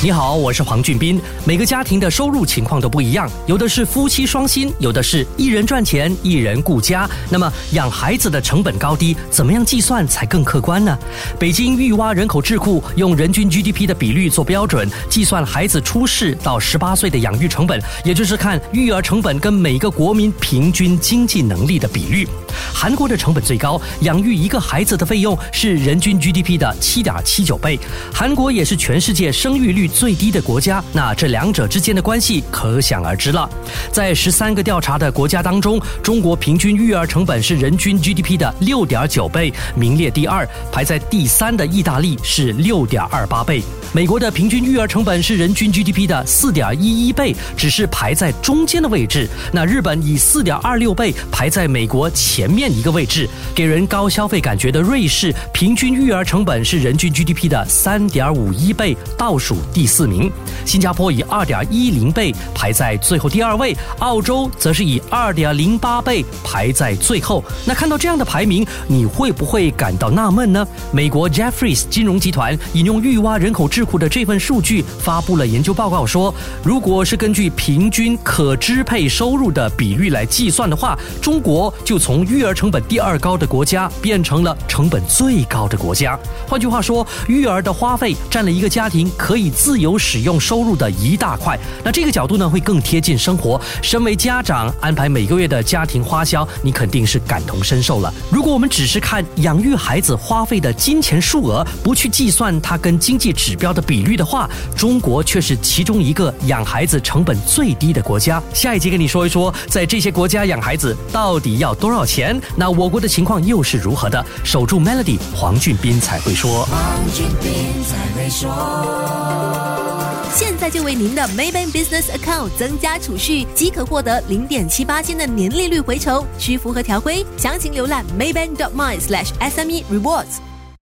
你好，我是黄俊斌。每个家庭的收入情况都不一样，有的是夫妻双薪，有的是一人赚钱，一人顾家。那么养孩子的成本高低，怎么样计算才更客观呢？北京育蛙人口智库用人均 GDP 的比率做标准，计算孩子出世到十八岁的养育成本，也就是看育儿成本跟每个国民平均经济能力的比率。韩国的成本最高，养育一个孩子的费用是人均 GDP 的七点七九倍。韩国也是全世界生育率最低的国家，那这两者之间的关系可想而知了。在十三个调查的国家当中，中国平均育儿成本是人均 GDP 的六点九倍，名列第二。排在第三的意大利是六点二八倍。美国的平均育儿成本是人均 GDP 的四点一一倍，只是排在中间的位置。那日本以四点二六倍排在美国前面一个位置。给人高消费感觉的瑞士，平均育儿成本是人均 GDP 的三点五一倍，倒数第四名。新加坡以二点一零倍排在最后第二位，澳洲则是以二点零八倍排在最后。那看到这样的排名，你会不会感到纳闷呢？美国 Jeffries 金融集团引用育蛙人口智库的这份数据发布了研究报告，说，如果是根据平均可支配收入的比率来计算的话，中国就从育儿成本第二高的国家变成了成本最高的国家。换句话说，育儿的花费占了一个家庭可以自自由使用收入的一大块。那这个角度呢，会更贴近生活。身为家长，安排每个月的家庭花销，你肯定是感同身受了。如果我们只是看养育孩子花费的金钱数额，不去计算它跟经济指标。的比率的话，中国却是其中一个养孩子成本最低的国家。下一集跟你说一说，在这些国家养孩子到底要多少钱？那我国的情况又是如何的？守住 Melody，黄俊斌才会说。黄俊斌才现在就为您的 Maybank Business Account 增加储蓄，即可获得零点七八千的年利率回酬，需符合条规。详情浏览 Maybank.my/sme_rewards。